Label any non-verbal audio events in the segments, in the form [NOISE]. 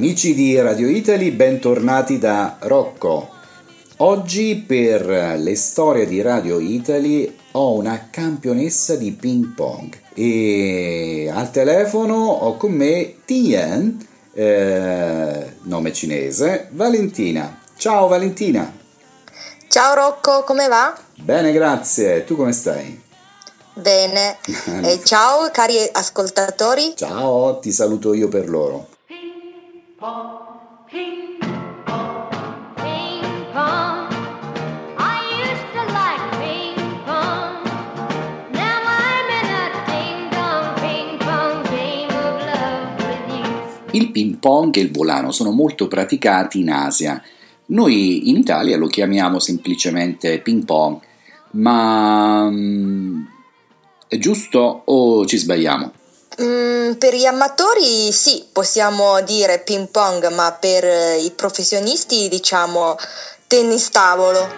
Amici di Radio Italy, bentornati da Rocco. Oggi per le storie di Radio Italy ho una campionessa di ping pong e al telefono ho con me Tian, eh, nome cinese, Valentina. Ciao Valentina. Ciao Rocco, come va? Bene, grazie. Tu come stai? Bene. [LAUGHS] E ciao cari ascoltatori. Ciao, ti saluto io per loro. Il ping pong e il volano sono molto praticati in Asia. Noi in Italia lo chiamiamo semplicemente ping pong, ma mm, è giusto o ci sbagliamo? Mm, per gli amatori sì, possiamo dire ping pong, ma per i professionisti diciamo tennis tavolo.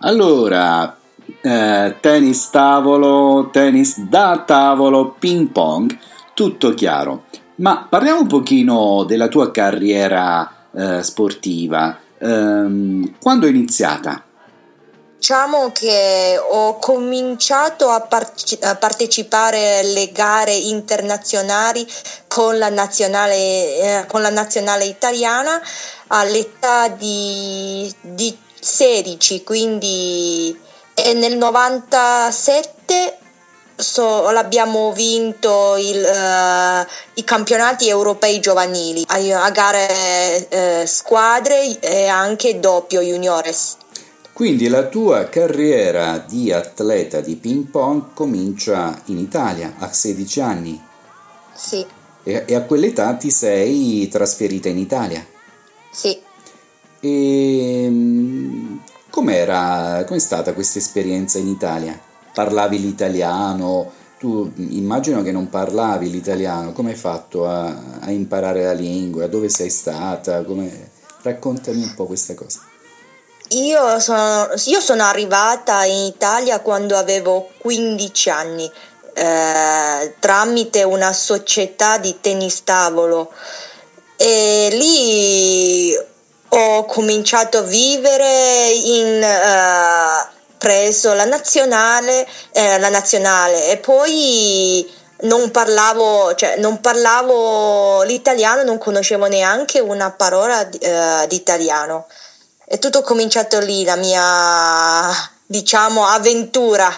Allora, eh, tennis tavolo, tennis da tavolo, ping pong, tutto chiaro. Ma parliamo un pochino della tua carriera eh, sportiva. Ehm, quando è iniziata? Diciamo che ho cominciato a, par- a, partecipare alle gare internazionali con la nazionale, eh, con la nazionale italiana all'età di, di 16, quindi nel 97 So, l'abbiamo vinto il, uh, i campionati europei giovanili a, a gare uh, squadre e anche doppio juniores. Quindi la tua carriera di atleta di ping pong comincia in Italia a 16 anni? Sì. E, e a quell'età ti sei trasferita in Italia? Sì. E mm, com'era, com'è stata questa esperienza in Italia? parlavi l'italiano, tu immagino che non parlavi l'italiano, come hai fatto a, a imparare la lingua, dove sei stata, come... raccontami un po' questa cosa. Io sono, io sono arrivata in Italia quando avevo 15 anni eh, tramite una società di tennis tavolo e lì ho cominciato a vivere in... Uh, preso la nazionale, eh, la nazionale e poi non parlavo, cioè, non parlavo l'italiano, non conoscevo neanche una parola eh, di italiano. È tutto cominciato lì, la mia, diciamo, avventura.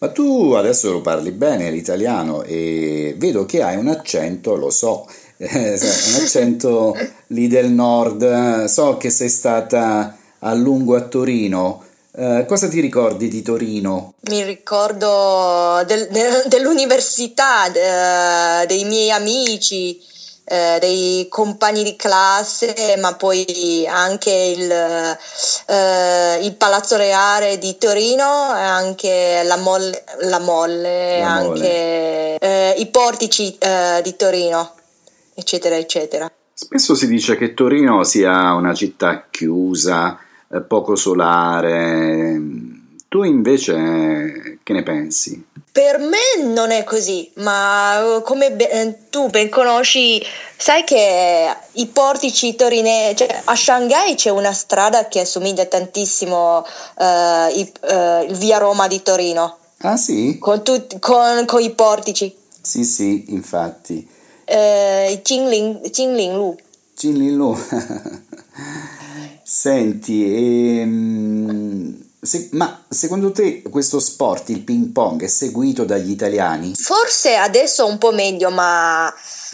Ma tu adesso lo parli bene l'italiano e vedo che hai un accento, lo so, eh, [LAUGHS] un accento lì del nord, so che sei stata a lungo a Torino. Uh, cosa ti ricordi di Torino? Mi ricordo del, de, dell'università, de, dei miei amici, eh, dei compagni di classe, ma poi anche il, eh, il Palazzo Reale di Torino, anche la Molle, la molle, la anche eh, i portici eh, di Torino, eccetera, eccetera. Spesso si dice che Torino sia una città chiusa eh, poco solare. Tu invece che ne pensi? Per me non è così, ma come be- eh, tu ben conosci, sai che i portici torinesi, cioè a Shanghai c'è una strada che assomiglia tantissimo uh, il, uh, il via Roma di Torino. Ah sì? Con, tut- con, con i portici. Sì, sì, infatti. Uh, Jinling, Jinling Lu. Jinling Lu. [LAUGHS] Senti, ehm, se, ma secondo te questo sport, il ping pong, è seguito dagli italiani? Forse adesso un po' meglio, ma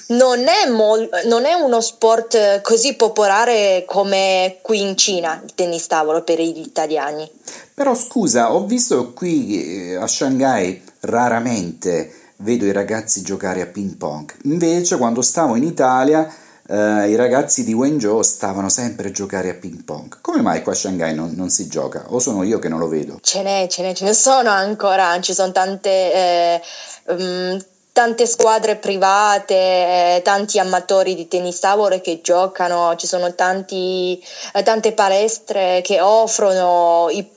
non è, mol- non è uno sport così popolare come qui in Cina, il tennis tavolo per gli italiani. Però scusa, ho visto qui eh, a Shanghai raramente vedo i ragazzi giocare a ping pong. Invece quando stavo in Italia Uh, i ragazzi di Wenzhou stavano sempre a giocare a ping pong. Come mai qua a Shanghai non, non, si gioca? O sono io che non lo vedo? Ce n'è, ce n'è, ce ne sono ancora, ci sono tante, eh, um, tante squadre private, eh, tanti amatori di tennis tavolo che giocano, ci sono tanti, eh, tante palestre che offrono i,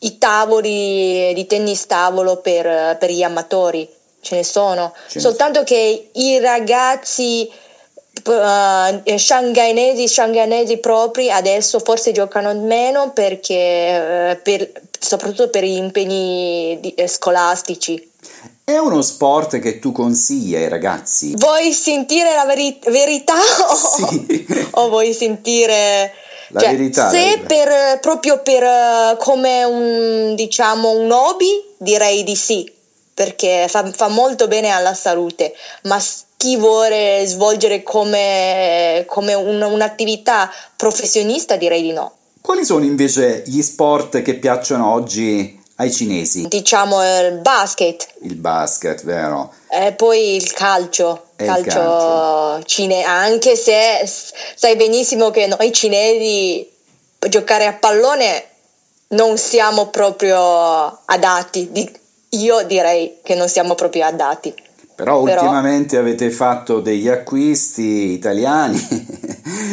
i, tavoli di tennis tavolo per, per gli amatori, ce ne sono. Ce Soltanto che i ragazzi uh, shanghainesi, shanghainesi propri adesso forse giocano meno perché uh, per, soprattutto per gli impegni di, eh, scolastici. È uno sport che tu consigli ai ragazzi? Vuoi sentire la veri- verità [LAUGHS] sì. o vuoi sentire la cioè, verità? Se. Per, proprio per come un diciamo un hobby direi di sì perché fa, fa molto bene alla salute, ma chi vuole svolgere come, come un, un'attività professionista direi di no. Quali sono invece gli sport che piacciono oggi ai cinesi? Diciamo il basket. Il basket, vero? E poi il calcio, il calcio, cine, anche se sai benissimo che noi cinesi giocare a pallone non siamo proprio adatti, io direi che non siamo proprio adatti. Però, Però- ultimamente avete fatto degli acquisti italiani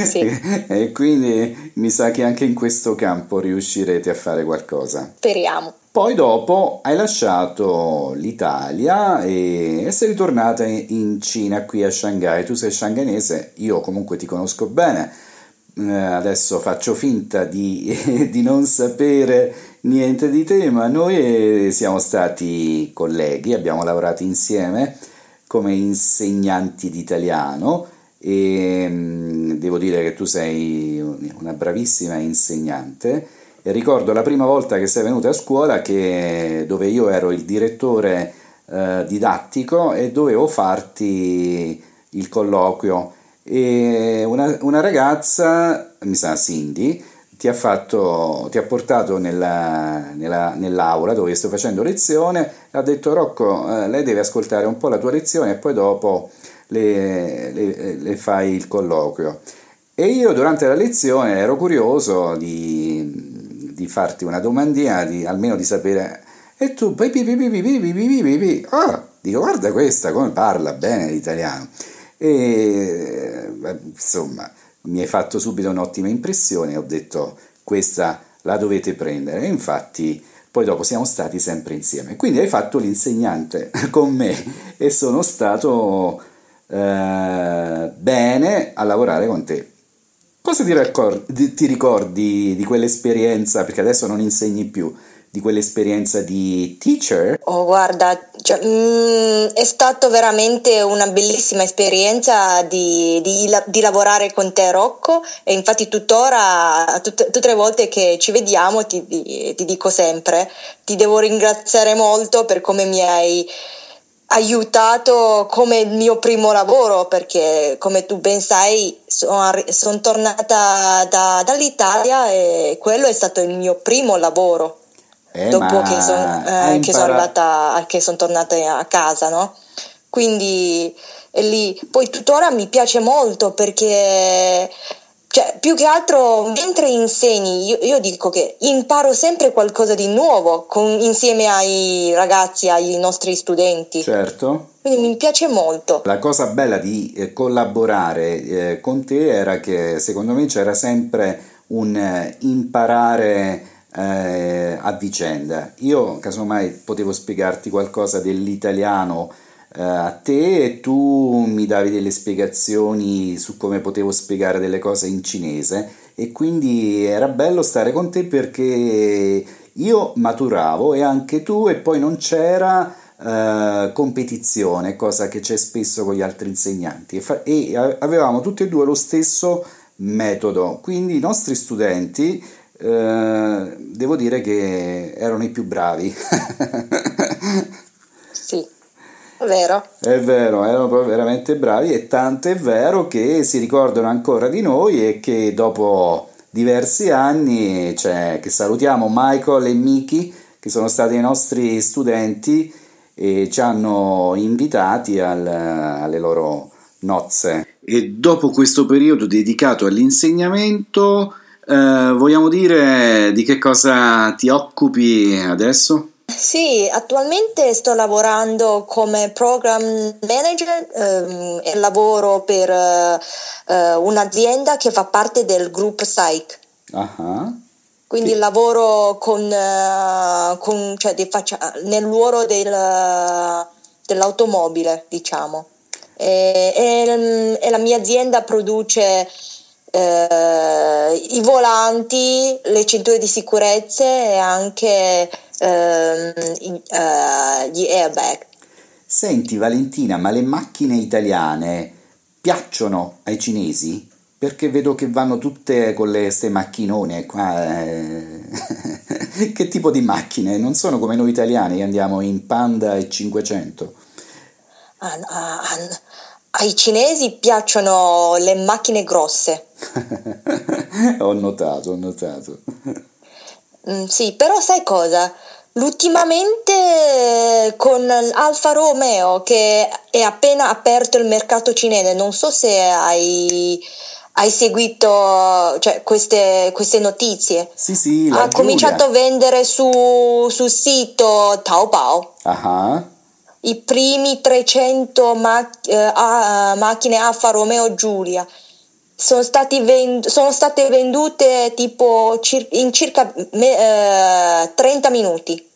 Sì. [LAUGHS] e quindi mi sa che anche in questo campo riuscirete a fare qualcosa. Speriamo. Poi dopo hai lasciato l'Italia e sei ritornata in Cina, qui a Shanghai. Tu sei shanghainese, io comunque ti conosco bene. Eh, adesso faccio finta di, [LAUGHS] di non sapere niente di te, ma noi siamo stati colleghi, abbiamo lavorato insieme come insegnanti di italiano e mm, devo dire che tu sei una bravissima insegnante. E ricordo la prima volta che sei venuta a scuola che, dove io ero il direttore eh, didattico e dovevo farti il colloquio e una, una ragazza, mi sa Cindy, ti ha, fatto, ti ha portato nella, nella, nell'aula dove sto facendo lezione, ha detto Rocco, eh, lei deve ascoltare un po' la tua lezione e poi dopo le, le, le fai il colloquio. E io durante la lezione ero curioso di, di farti una domandina, di, almeno di sapere. E tu, ah, dico, guarda questa, come parla bene l'italiano. E eh, insomma, mi hai fatto subito un'ottima impressione. Ho detto, questa la dovete prendere. E infatti, poi dopo siamo stati sempre insieme. Quindi hai fatto l'insegnante [LAUGHS] con me e sono stato eh, bene a lavorare con te. Cosa ti, raccor- di- ti ricordi di quell'esperienza? Perché adesso non insegni più, di quell'esperienza di teacher? Oh, guarda, cioè, mm, è stata veramente una bellissima esperienza di, di di lavorare con te, Rocco, e infatti tuttora, tut- tutte le volte che ci vediamo, ti, ti- dico sempre, ti devo ringraziare molto per come mi hai aiutato come il mio primo lavoro, perché come tu ben sai, sono tornata da- dall'Italia e quello è stato il mio primo lavoro Eh, dopo che sono son impara- sono tornata a casa no? Quindi è lì. Poi tuttora mi piace molto perché cioè, più che altro mentre insegni io, io dico che imparo sempre qualcosa di nuovo con- insieme ai ragazzi ai nostri studenti. Certo. quindi mi piace molto. La cosa bella di eh, collaborare eh, con te era che secondo me c'era sempre un eh, imparare eh, a vicenda. Io casomai potevo spiegarti qualcosa dell'italiano eh, a te e tu mi davi delle spiegazioni su come potevo spiegare delle cose in cinese e quindi era bello stare con te perché io maturavo e anche tu e poi non c'era eh, competizione, cosa che c'è spesso con gli altri insegnanti e, avevamo tutti e due lo stesso metodo, quindi i nostri studenti eh, devo dire che erano i più bravi. [LAUGHS] sì è vero È vero, erano proprio veramente bravi e tanto è vero che si ricordano ancora di noi e che dopo diversi anni, cioè, che salutiamo Michael e Miki, che sono stati i nostri studenti e ci hanno invitati al- alle loro nozze. E dopo questo periodo dedicato all'insegnamento, eh, vogliamo dire di che cosa ti occupi adesso? Sì, attualmente sto lavorando come program manager ehm, e lavoro per eh, un'azienda che fa parte del gruppo Psych. Ah. Quindi Sì. lavoro con, eh, con- cioè, faccia- nel ruolo del- dell'automobile, diciamo. e, e, e la mia azienda produce eh, i volanti, le cinture di sicurezza e anche eh, gli airbag. Senti Valentina, ma le macchine italiane piacciono ai cinesi? Perché vedo che vanno tutte con le ste macchinone qua. Eh. [LAUGHS] che tipo di macchine? Non sono come noi italiani che andiamo in Panda e 500. Ah, ah, ah, ai cinesi piacciono le macchine grosse. [LAUGHS] ho notato, ho notato. Mm, sì, però sai cosa? Ultimamente con Alfa Romeo che è appena aperto il mercato cinese, non so se hai, hai seguito cioè, queste, queste, notizie. Sì, sì, ha Giulia. cominciato a vendere su, sul sito Taobao. Uh-huh i primi 300 mac- eh, uh, macchine Alfa Romeo Giulia sono, vend- sono, state vendute tipo cir- in circa me- eh, 30 minuti.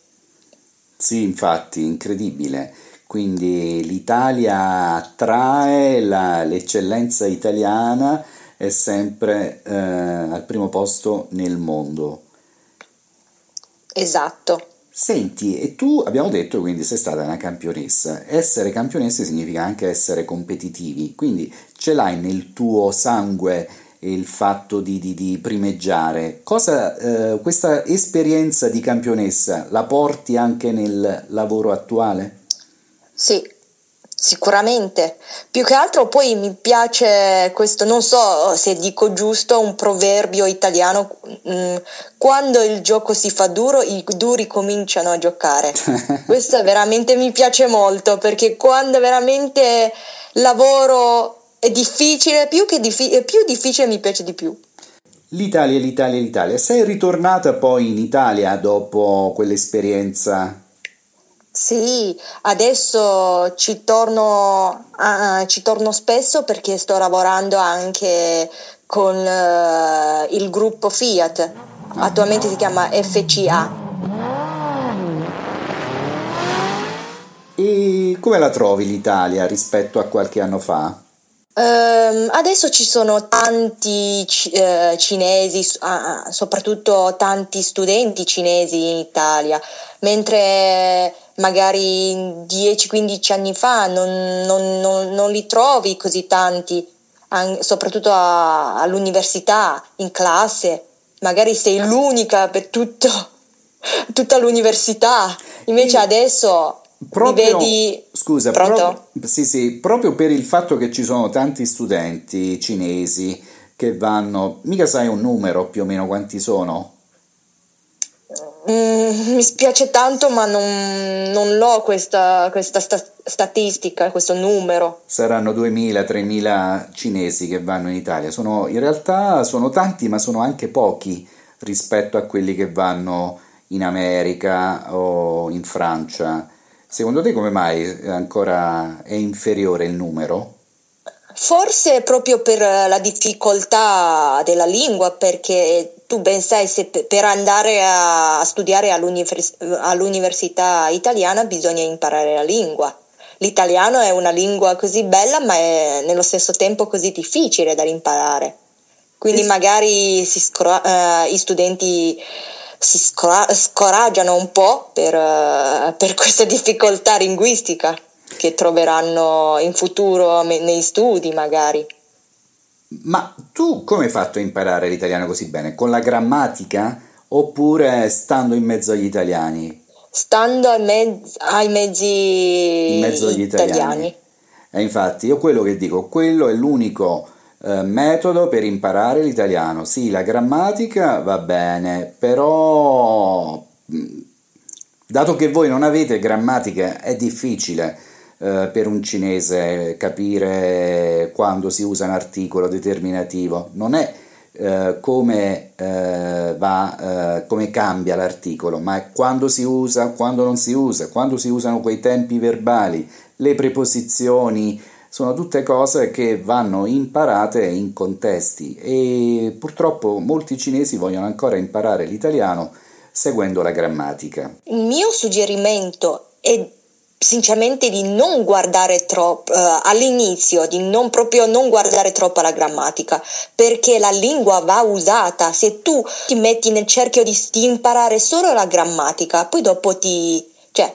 Sì, infatti, incredibile. Quindi l'Italia attrae la, l'eccellenza italiana è sempre eh, al primo posto nel mondo. Esatto. Senti, e tu abbiamo detto quindi sei stata una campionessa. Essere campionesse significa anche essere competitivi, quindi ce l'hai nel tuo sangue il fatto di, di, di primeggiare. Cosa, eh, questa esperienza di campionessa la porti anche nel lavoro attuale? Sì, Sicuramente, più che altro poi mi piace questo, non so se dico giusto, un proverbio italiano, mm, quando il gioco si fa duro, i duri cominciano a giocare. [LAUGHS] questo veramente mi piace molto perché quando veramente lavoro è difficile, più che diffi- più difficile mi piace di più. L'Italia, l'Italia, l'Italia. Sei ritornata poi in Italia dopo quell'esperienza sì, adesso ci torno, uh, ci torno spesso perché sto lavorando anche con uh, il gruppo Fiat, attualmente si chiama FCA. E come la trovi l'Italia rispetto a qualche anno fa? Uh, adesso ci sono tanti uh, cinesi, uh, soprattutto tanti studenti cinesi in Italia, mentre magari 10-15 anni fa non, non, non, non, li trovi così tanti, soprattutto a, all'università, in classe, magari sei l'unica per tutto, [LAUGHS] tutta l'università, invece e adesso proprio, vedi... Scusa, pro, sì, sì, proprio per il fatto che ci sono tanti studenti cinesi che vanno, mica sai un numero più o meno quanti sono? Mm, mi spiace tanto, ma non, non l'ho questa, questa sta- statistica, questo numero. Saranno 2.000-3.000 cinesi che vanno in Italia. Sono, in realtà sono tanti, ma sono anche pochi rispetto a quelli che vanno in America o in Francia. Secondo te come mai ancora è inferiore il numero? Forse proprio per la difficoltà della lingua, perché tu ben sai se per andare a studiare all'univers- all'università italiana bisogna imparare la lingua. L'italiano è una lingua così bella, ma è nello stesso tempo così difficile da imparare. Quindi magari scora- uh, i studenti si scora- scoraggiano un po' per, uh, per questa difficoltà linguistica che troveranno in futuro nei studi magari. Ma tu come hai fatto a imparare l'italiano così bene? Con la grammatica oppure stando in mezzo agli italiani? Stando ai, mezz- ai mezzi in mezzo agli italiani. italiani. E infatti io quello che dico, quello è l'unico eh, metodo per imparare l'italiano. Sì, la grammatica va bene, però dato che voi non avete grammatica è difficile eh, per un cinese capire quando si usa un articolo determinativo, non è eh, come, eh, va, eh, come cambia l'articolo, ma è quando si usa, quando non si usa, quando si usano quei tempi verbali, le preposizioni, sono tutte cose che vanno imparate in contesti e purtroppo molti cinesi vogliono ancora imparare l'italiano seguendo la grammatica. Il mio suggerimento è sinceramente di non guardare troppo uh, all'inizio, di non proprio non guardare troppo la grammatica, perché la lingua va usata. Se tu ti metti nel cerchio di, di imparare solo la grammatica, poi dopo ti cioè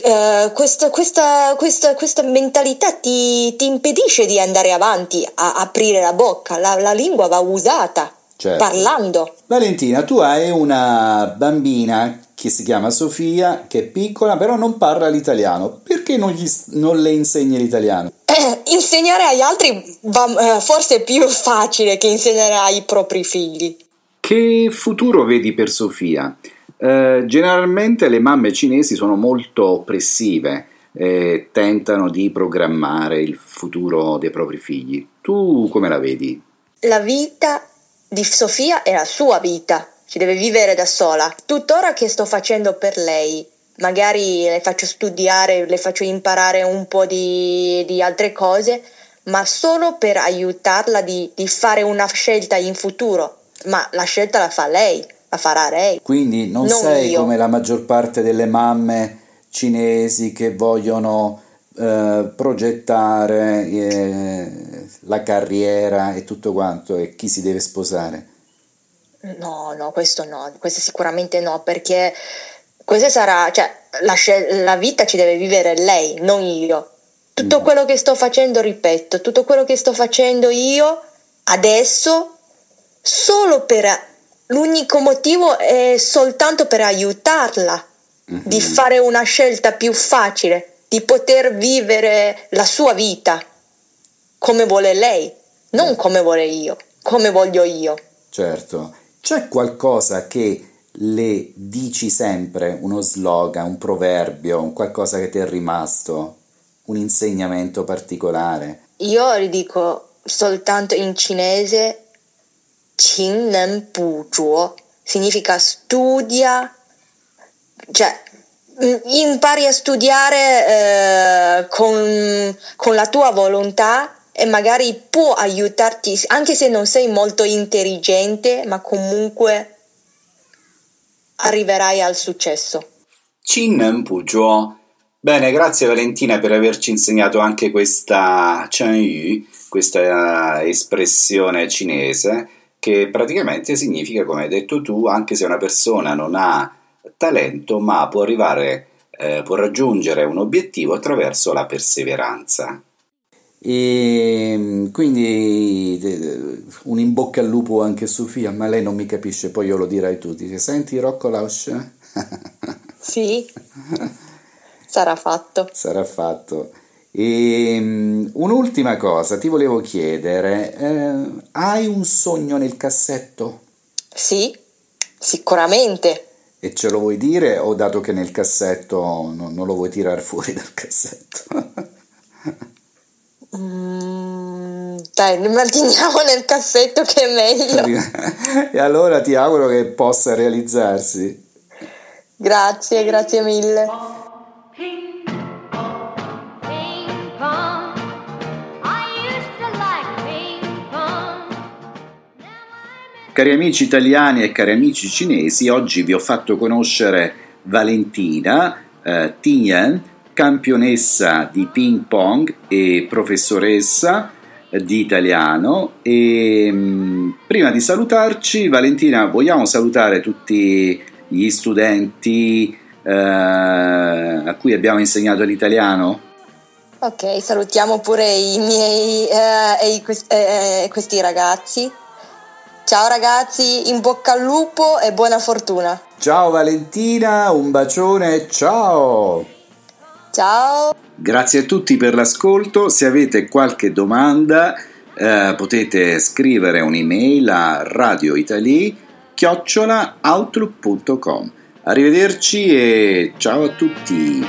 Uh, questa, questa, questa, questa, mentalità ti, ti, impedisce di andare avanti, a aprire la bocca, la, la lingua va usata, certo. parlando. Valentina, tu hai una bambina che si chiama Sofia, che è piccola, però non parla l'italiano. Perché non, gli, non le insegni l'italiano? Eh, insegnare agli altri va, eh, forse è più facile che insegnare ai propri figli. Che futuro vedi per Sofia? Eh, generalmente le mamme cinesi sono molto oppressive, eh, tentano di programmare il futuro dei propri figli. Tu come la vedi? La vita di Sofia è la sua vita, ci deve vivere da sola. Tuttora che sto facendo per lei, magari le faccio studiare, le faccio imparare un po' di, di altre cose, ma solo per aiutarla di, di fare una scelta in futuro. Ma la scelta la fa lei la farà lei. Quindi non, non sei io. come la maggior parte delle mamme cinesi che vogliono eh, progettare eh, la carriera e tutto quanto e chi si deve sposare. No, no, questo no, questo sicuramente no, perché questa sarà, cioè, la, la vita ci deve vivere lei, non io. Tutto mm. quello che sto facendo, ripeto, tutto quello che sto facendo io adesso solo per l'unico motivo è soltanto per aiutarla mm-hmm. di fare una scelta più facile, di poter vivere la sua vita come vuole lei, non come vuole io, come voglio io. Certo, c'è qualcosa che le dici sempre, uno slogan, un proverbio, un qualcosa che ti è rimasto, un insegnamento particolare? Io ridico soltanto in cinese 勤能补拙 significa studia, cioè mm, impari a studiare eh, con, con la tua volontà e magari può aiutarti, anche se non sei molto intelligente, ma comunque arriverai al successo. Chin Puzhuo. Bene, grazie Valentina per averci insegnato anche questa Chen Yu, questa espressione cinese che praticamente significa, come hai detto tu, anche se una persona non ha talento, ma può arrivare, eh, può raggiungere un obiettivo attraverso la perseveranza. E ehm, quindi un in bocca al lupo anche a Sofia, ma lei non mi capisce, poi io lo direi tu. Dice, senti Rocco Lausch? [LAUGHS] sì, sarà fatto. Sarà fatto. E, um, un'ultima cosa, ti volevo chiedere, eh, hai un sogno nel cassetto? Sì, sicuramente. E ce lo vuoi dire o dato che nel cassetto non, non lo vuoi tirare fuori dal cassetto? [LAUGHS] mm, dai, lo manteniamo nel cassetto che è meglio. [LAUGHS] e allora ti auguro che possa realizzarsi. Grazie, grazie mille. Cari amici italiani e cari amici cinesi, oggi vi ho fatto conoscere Valentina eh, Tian, campionessa di ping pong e professoressa eh, di italiano. E mh, mm, prima di salutarci, Valentina, vogliamo salutare tutti gli studenti eh, a cui abbiamo insegnato l'italiano? Ok, salutiamo pure i miei eh, eh, questi ragazzi. Ciao ragazzi, in bocca al lupo e buona fortuna. Ciao Valentina, un bacione, ciao. Ciao. Grazie a tutti per l'ascolto, se avete qualche domanda eh, potete scrivere un'email a radioitali.outlook.com. Arrivederci e ciao a tutti.